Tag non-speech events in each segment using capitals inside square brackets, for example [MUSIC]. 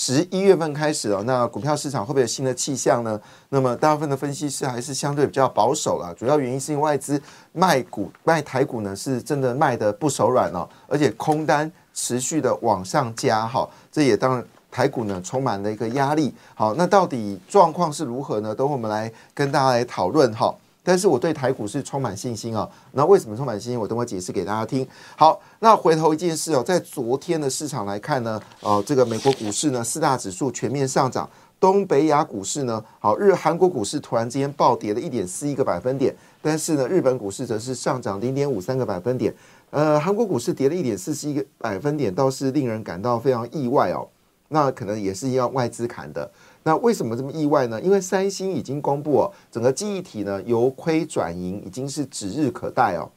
十一月份开始了，那股票市场会不会有新的气象呢？那么大部分的分析师还是相对比较保守了，主要原因是因为外资卖股卖台股呢，是真的卖的不手软哦，而且空单。持续的往上加，哈，这也当然台股呢充满了一个压力。好，那到底状况是如何呢？等我们来跟大家来讨论哈。但是我对台股是充满信心啊。那为什么充满信心？我等会解释给大家听。好，那回头一件事哦，在昨天的市场来看呢，呃，这个美国股市呢四大指数全面上涨，东北亚股市呢，好日韩国股市突然之间暴跌了一点四一个百分点，但是呢，日本股市则是上涨零点五三个百分点。呃，韩国股市跌了一点四七个百分点，倒是令人感到非常意外哦。那可能也是要外资砍的。那为什么这么意外呢？因为三星已经公布哦，整个记忆体呢由亏转盈，已经是指日可待哦。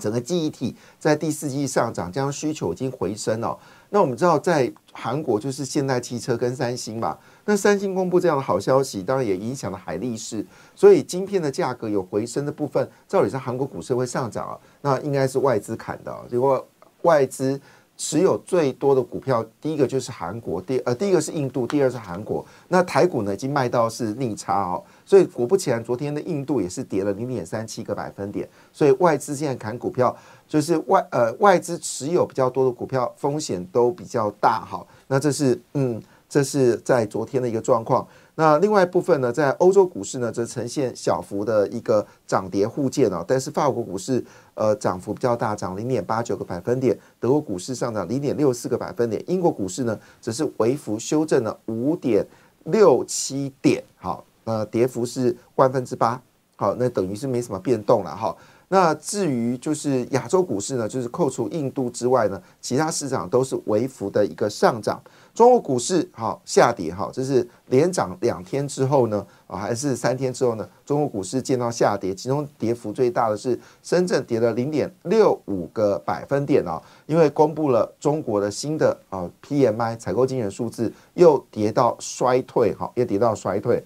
整个记忆体在第四季上涨，将需求已经回升了。那我们知道，在韩国就是现代汽车跟三星嘛。那三星公布这样的好消息，当然也影响了海力士，所以晶片的价格有回升的部分，照理上韩国股市会上涨啊。那应该是外资砍的，结果外资。持有最多的股票，第一个就是韩国，第呃第一个是印度，第二是韩国。那台股呢，已经卖到是逆差哦，所以果不其然，昨天的印度也是跌了零点三七个百分点。所以外资现在砍股票，就是外呃外资持有比较多的股票，风险都比较大哈。那这是嗯，这是在昨天的一个状况。那另外一部分呢，在欧洲股市呢，则呈现小幅的一个涨跌互见哦。但是法国股市呃涨幅比较大，涨零点八九个百分点；德国股市上涨零点六四个百分点；英国股市呢，则是微幅修正了五点六七点，好，呃，跌幅是万分之八，好，那等于是没什么变动了哈。那至于就是亚洲股市呢，就是扣除印度之外呢，其他市场都是微幅的一个上涨。中国股市好下跌哈，这是连涨两天之后呢，啊还是三天之后呢？中国股市见到下跌，其中跌幅最大的是深圳跌了零点六五个百分点啊，因为公布了中国的新的啊 PMI 采购经理数字又跌到衰退哈，又跌到衰退，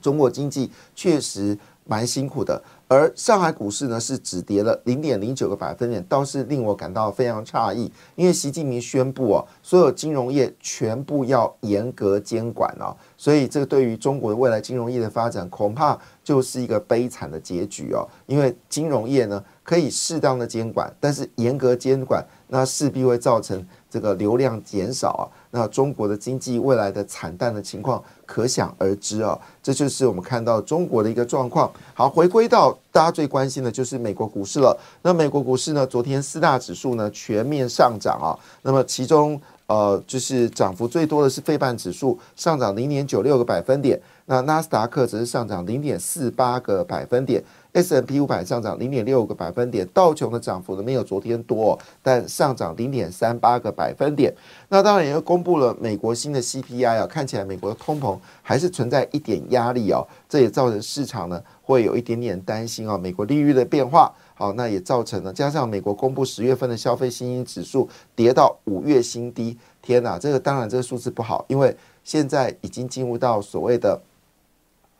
中国经济确实蛮辛苦的。而上海股市呢是只跌了零点零九个百分点，倒是令我感到非常诧异。因为习近平宣布哦，所有金融业全部要严格监管哦，所以这个对于中国的未来金融业的发展，恐怕就是一个悲惨的结局哦。因为金融业呢可以适当的监管，但是严格监管，那势必会造成这个流量减少啊。那中国的经济未来的惨淡的情况可想而知啊，这就是我们看到中国的一个状况。好，回归到大家最关心的就是美国股市了。那美国股市呢，昨天四大指数呢全面上涨啊。那么其中呃，就是涨幅最多的是费半指数上涨零点九六个百分点，那纳斯达克则是上涨零点四八个百分点。S M P 五百上涨零点六个百分点，道琼的涨幅呢没有昨天多，但上涨零点三八个百分点。那当然也公布了美国新的 C P I 啊，看起来美国的通膨还是存在一点压力哦，这也造成市场呢会有一点点担心啊，美国利率的变化。哦，那也造成了加上美国公布十月份的消费信心指数跌到五月新低，天哪，这个当然这个数字不好，因为现在已经进入到所谓的。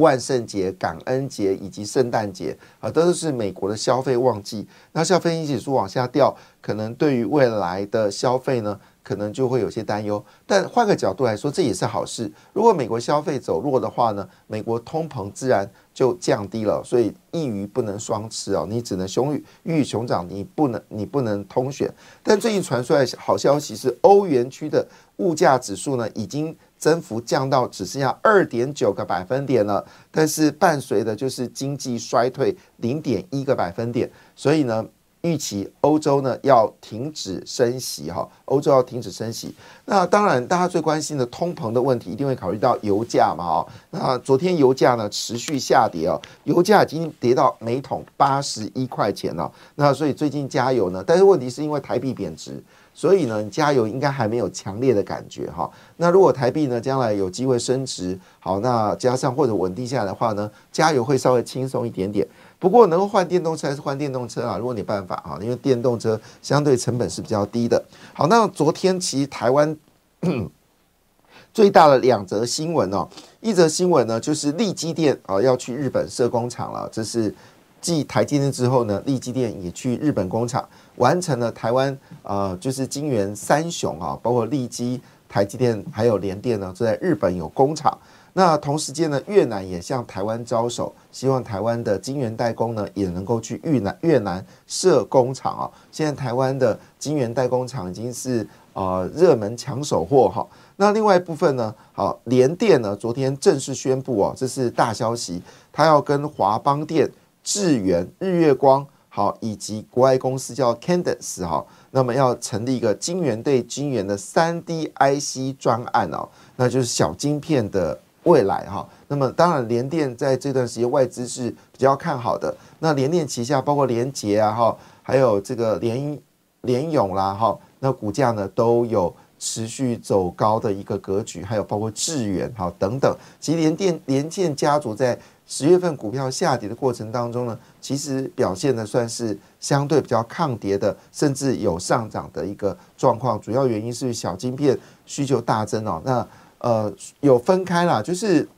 万圣节、感恩节以及圣诞节啊，都是美国的消费旺季。那消费指数往下掉，可能对于未来的消费呢，可能就会有些担忧。但换个角度来说，这也是好事。如果美国消费走弱的话呢，美国通膨自然就降低了。所以一鱼不能双吃哦，你只能熊鱼鱼与熊掌，你不能你不能通选。但最近传出来好消息是，欧元区的物价指数呢，已经。增幅降到只剩下二点九个百分点了，但是伴随的就是经济衰退零点一个百分点，所以呢，预期欧洲呢要停止升息哈，欧洲要停止升息。那当然，大家最关心的通膨的问题，一定会考虑到油价嘛哈。那昨天油价呢持续下跌哦，油价已经跌到每桶八十一块钱了。那所以最近加油呢，但是问题是因为台币贬值。所以呢，加油应该还没有强烈的感觉哈。那如果台币呢将来有机会升值，好，那加上或者稳定下来的话呢，加油会稍微轻松一点点。不过能够换电动车还是换电动车啊？如果你办法啊，因为电动车相对成本是比较低的。好，那昨天其实台湾 [COUGHS] 最大的两则新闻哦，一则新闻呢就是利基电啊要去日本设工厂了，这是继台积电之后呢，利基电也去日本工厂完成了台湾呃就是金元三雄啊，包括利基、台积电还有联电呢，都在日本有工厂。那同时间呢，越南也向台湾招手，希望台湾的晶圆代工呢也能够去越南越南设工厂啊。现在台湾的晶圆代工厂已经是呃热门抢手货哈。那另外一部分呢，好联电呢昨天正式宣布哦，这是大消息，它要跟华邦电、智源、日月光好以及国外公司叫 Candence 哈，那么要成立一个晶圆对晶圆的三 D IC 专案哦，那就是小晶片的。未来哈，那么当然联电在这段时间外资是比较看好的。那联电旗下包括联捷啊哈，还有这个联联永啦哈，那股价呢都有持续走高的一个格局，还有包括智源哈等等。其实联电联建家族在十月份股票下跌的过程当中呢，其实表现的算是相对比较抗跌的，甚至有上涨的一个状况。主要原因是小晶片需求大增哦，那。呃，有分开啦，就是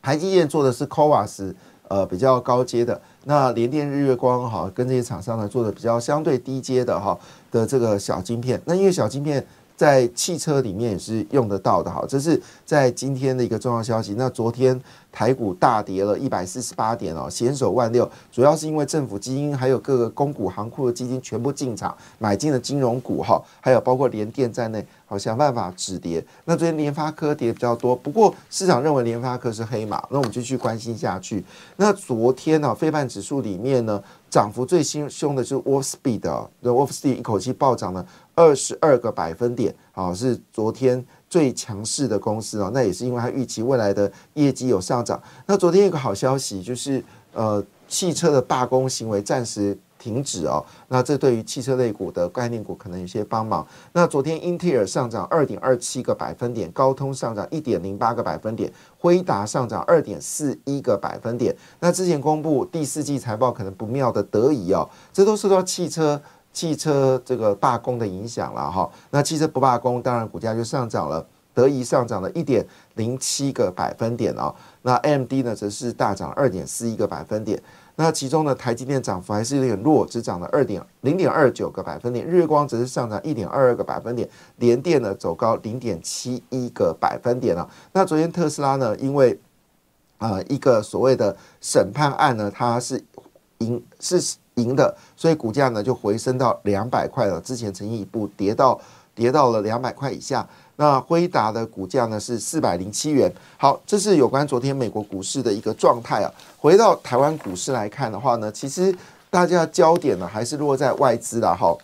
台积电做的是 c o v a s 呃，比较高阶的，那联电、日月光哈，跟这些厂商呢做的比较相对低阶的哈的这个小晶片，那因为小晶片。在汽车里面也是用得到的哈，这是在今天的一个重要消息。那昨天台股大跌了一百四十八点哦，险守万六，主要是因为政府基金还有各个公股行库的基金全部进场买进了金融股哈，还有包括联电在内，好想办法止跌。那昨天联发科跌比较多，不过市场认为联发科是黑马，那我们就去关心下去。那昨天呢，非半指数里面呢，涨幅最新凶的是 Wolf Speed 那 Wolf Speed 一口气暴涨了。二十二个百分点，啊，是昨天最强势的公司哦。那也是因为它预期未来的业绩有上涨。那昨天有个好消息，就是呃，汽车的罢工行为暂时。停止哦，那这对于汽车类股的概念股可能有些帮忙。那昨天英特尔上涨二点二七个百分点，高通上涨一点零八个百分点，辉达上涨二点四一个百分点。那之前公布第四季财报可能不妙的德仪哦，这都受到汽车汽车这个罢工的影响了哈。那汽车不罢工，当然股价就上涨了，德仪上涨了一点零七个百分点哦。那 M D 呢，则是大涨二点四一个百分点。那其中呢，台积电涨幅还是有点弱，只涨了二点零点二九个百分点，日光则是上涨一点二二个百分点，联电呢走高零点七一个百分点了。那昨天特斯拉呢，因为啊一个所谓的审判案呢，它是赢是赢的，所以股价呢就回升到两百块了，之前曾经一步跌到跌到了两百块以下。那辉达的股价呢是四百零七元。好，这是有关昨天美国股市的一个状态啊。回到台湾股市来看的话呢，其实大家焦点呢还是落在外资了哈。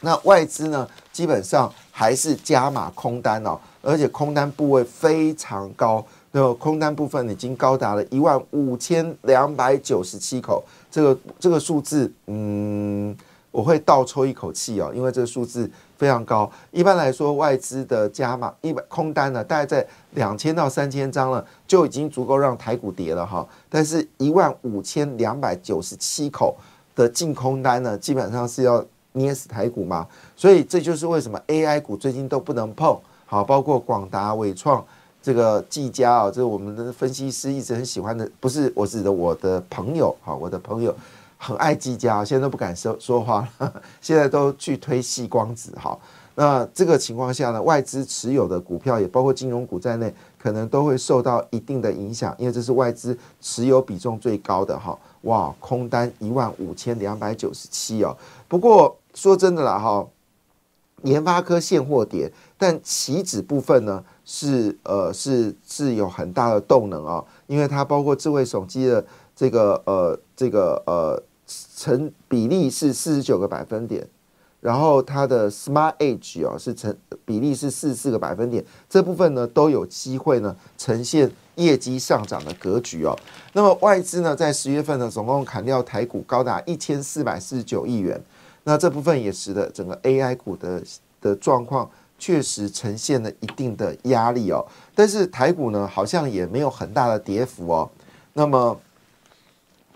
那外资呢基本上还是加码空单哦，而且空单部位非常高，那么空单部分已经高达了一万五千两百九十七口，这个这个数字，嗯。我会倒抽一口气哦，因为这个数字非常高。一般来说，外资的加码一百空单呢，大概在两千到三千张了，就已经足够让台股跌了哈。但是，一万五千两百九十七口的净空单呢，基本上是要捏死台股嘛。所以，这就是为什么 AI 股最近都不能碰。好，包括广达、伟创、这个技嘉啊，这是我们的分析师一直很喜欢的，不是我指的我的朋友，哈，我的朋友。很爱技嘉，现在都不敢说说话了。[LAUGHS] 现在都去推细光子，哈。那这个情况下呢，外资持有的股票也包括金融股在内，可能都会受到一定的影响，因为这是外资持有比重最高的哈。哇，空单一万五千两百九十七哦。不过说真的啦，哈，研发科现货跌，但期指部分呢是呃是是有很大的动能啊，因为它包括智慧手机的这个呃这个呃。成比例是四十九个百分点，然后它的 Smart Edge 哦是成比例是四十四个百分点，这部分呢都有机会呢呈现业绩上涨的格局哦。那么外资呢在十月份呢总共砍掉台股高达一千四百四十九亿元，那这部分也使得整个 AI 股的的状况确实呈现了一定的压力哦。但是台股呢，好像也没有很大的跌幅哦。那么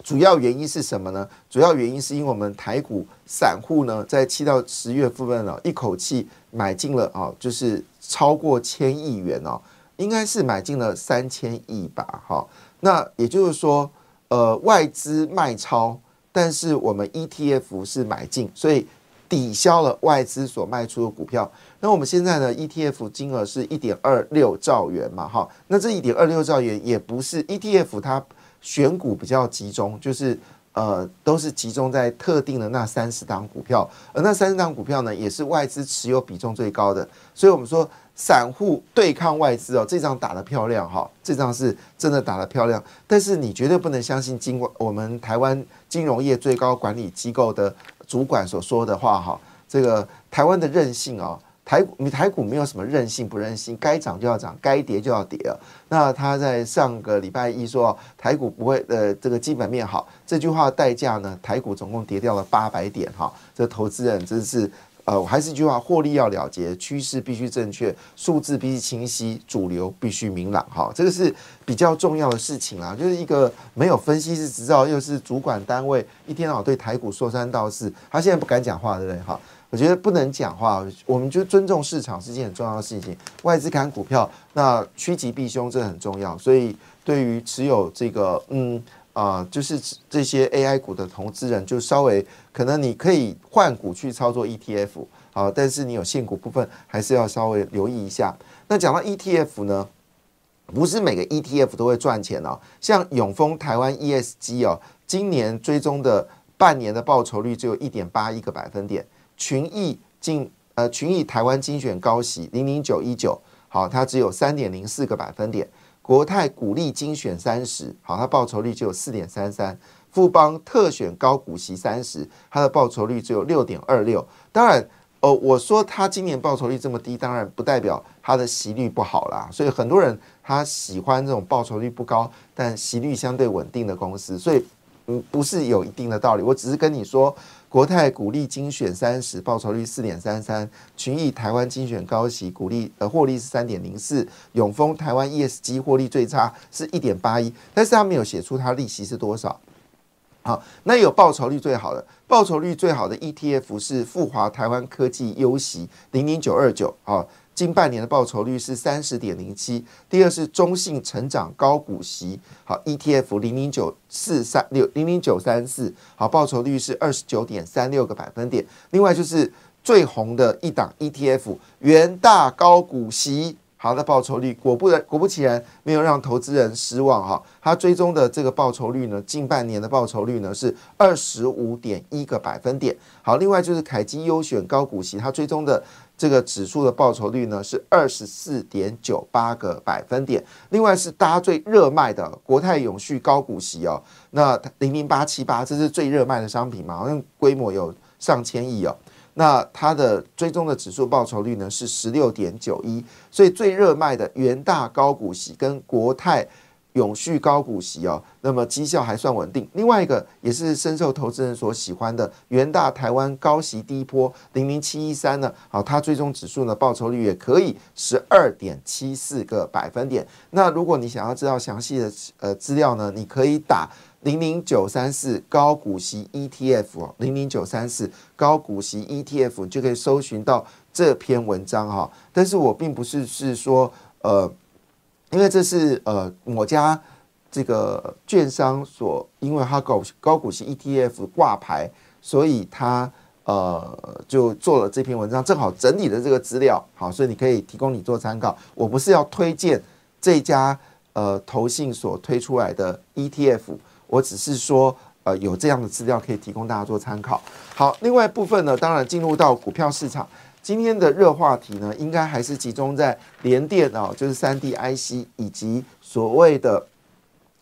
主要原因是什么呢？主要原因是因为我们台股散户呢，在七到十月份呢，一口气买进了啊，就是超过千亿元哦，应该是买进了三千亿吧，哈。那也就是说，呃，外资卖超，但是我们 ETF 是买进，所以抵消了外资所卖出的股票。那我们现在呢，ETF 金额是一点二六兆元嘛，哈。那这一点二六兆元也不是 ETF 它。选股比较集中，就是呃，都是集中在特定的那三十档股票，而那三十档股票呢，也是外资持有比重最高的。所以，我们说散户对抗外资哦，这张打得漂亮哈，这张是真的打得漂亮。但是，你绝对不能相信金我们台湾金融业最高管理机构的主管所说的话哈，这个台湾的韧性啊。台股，你台股没有什么韧性不韧性，该涨就要涨，该跌就要跌。那他在上个礼拜一说台股不会，呃，这个基本面好，这句话代价呢，台股总共跌掉了八百点哈。这投资人真是，呃，我还是一句话，获利要了结，趋势必须正确，数字必须清晰，主流必须明朗哈。这个是比较重要的事情啊，就是一个没有分析师执照，又是主管单位，一天到晚对台股说三道四，他现在不敢讲话，对不对？哈。我觉得不能讲话，我们就尊重市场是件很重要的事情。外资看股票，那趋吉避凶，这很重要。所以对于持有这个，嗯啊，就是这些 AI 股的投资人，就稍微可能你可以换股去操作 ETF 啊，但是你有现股部分，还是要稍微留意一下。那讲到 ETF 呢，不是每个 ETF 都会赚钱哦。像永丰台湾 ESG 哦，今年追踪的半年的报酬率只有一点八一个百分点。群益进呃群益台湾精选高息零零九一九好，它只有三点零四个百分点。国泰股利精选三十好，它报酬率只有四点三三。富邦特选高股息三十，它的报酬率只有六点二六。当然，呃，我说它今年报酬率这么低，当然不代表它的息率不好啦。所以很多人他喜欢这种报酬率不高但息率相对稳定的公司，所以嗯不是有一定的道理。我只是跟你说。国泰股利精选三十，报酬率四点三三；群益台湾精选高息股利，呃，获利是三点零四；永丰台湾 ESG 获利最差是一点八一，但是他没有写出它利息是多少。好，那有报酬率最好的，报酬率最好的 ETF 是富华台湾科技优息零零九二九，啊。近半年的报酬率是三十点零七，第二是中信成长高股息，好 ETF 零零九四三六零零九三四，好报酬率是二十九点三六个百分点。另外就是最红的一档 ETF 元大高股息。好的报酬率，果不然，果不其然，没有让投资人失望哈。它追踪的这个报酬率呢，近半年的报酬率呢是二十五点一个百分点。好，另外就是凯基优选高股息，它追踪的这个指数的报酬率呢是二十四点九八个百分点。另外是大家最热卖的国泰永续高股息哦，那零零八七八，这是最热卖的商品嘛，好像规模有上千亿哦。那它的追踪的指数报酬率呢是十六点九一，所以最热卖的元大高股息跟国泰永续高股息哦，那么绩效还算稳定。另外一个也是深受投资人所喜欢的元大台湾高息低波零零七一三呢，好，它追踪指数呢报酬率也可以十二点七四个百分点。那如果你想要知道详细的呃资料呢，你可以打。零零九三四高股息 ETF，零零九三四高股息 ETF 就可以搜寻到这篇文章哈。但是我并不是是说呃，因为这是呃我家这个券商所，因为它高高股息 ETF 挂牌，所以他呃就做了这篇文章，正好整理的这个资料，好，所以你可以提供你做参考。我不是要推荐这家呃投信所推出来的 ETF。我只是说，呃，有这样的资料可以提供大家做参考。好，另外部分呢，当然进入到股票市场，今天的热话题呢，应该还是集中在联电哦，就是三 D IC 以及所谓的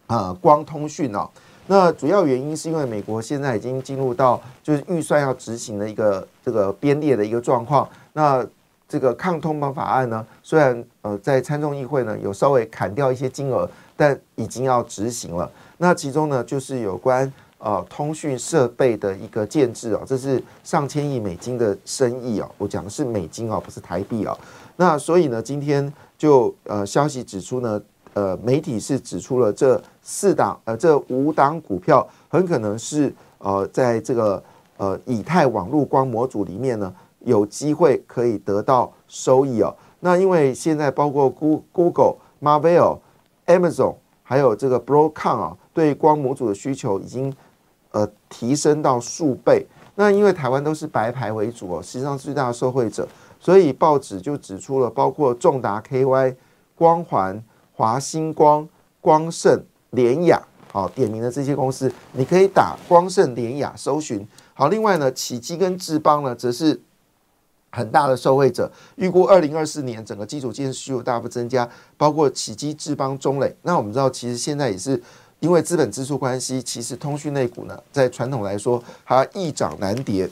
啊光通讯哦。那主要原因是因为美国现在已经进入到就是预算要执行的一个这个编列的一个状况。那这个抗通膨法案呢，虽然呃在参众议会呢有稍微砍掉一些金额，但已经要执行了。那其中呢，就是有关呃通讯设备的一个建制哦，这是上千亿美金的生意哦。我讲的是美金哦，不是台币哦。那所以呢，今天就呃消息指出呢，呃媒体是指出了这四档呃这五档股票很可能是呃在这个呃以太网络光模组里面呢有机会可以得到收益哦。那因为现在包括 Google、Marvel、Amazon 还有这个 Broadcom 啊，对光模组的需求已经呃提升到数倍。那因为台湾都是白牌为主哦，实际上最大的受惠者。所以报纸就指出了，包括重达 KY、光环、华星光、光盛、联雅，好点名的这些公司，你可以打光盛、联雅搜寻。好，另外呢，启基跟智邦呢，则是很大的受惠者。预估二零二四年整个基础建设需求大幅增加，包括起基、智邦、中磊。那我们知道，其实现在也是因为资本支出关系，其实通讯类股呢，在传统来说，它易涨难跌。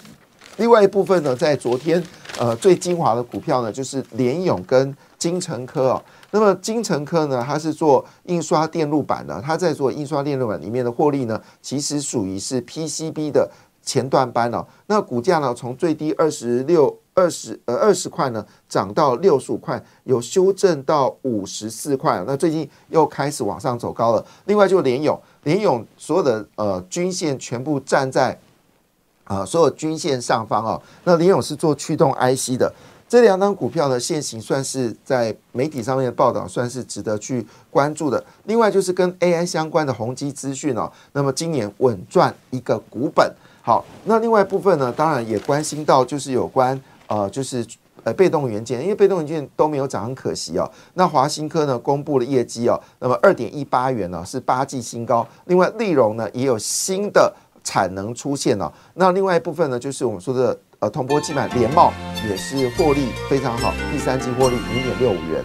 另外一部分呢，在昨天，呃，最精华的股票呢，就是联勇跟金城科哦。那么金城科呢，它是做印刷电路板的，它在做印刷电路板里面的获利呢，其实属于是 PCB 的前段班哦。那股价呢，从最低二十六、二十呃二十块呢，涨到六十五块，有修正到五十四块。那最近又开始往上走高了。另外就联勇，联勇所有的呃均线全部站在。啊，所有均线上方啊，那林勇是做驱动 IC 的，这两张股票呢，现行算是在媒体上面的报道，算是值得去关注的。另外就是跟 AI 相关的宏基资讯哦，那么今年稳赚一个股本。好，那另外部分呢，当然也关心到就是有关呃，就是呃被动元件，因为被动元件都没有涨，很可惜哦。那华新科呢公布了业绩哦，那么二点一八元呢是八季新高，另外利荣呢也有新的。产能出现了，那另外一部分呢，就是我们说的呃，铜箔基板联茂也是获利非常好，第三季获利零点六五元。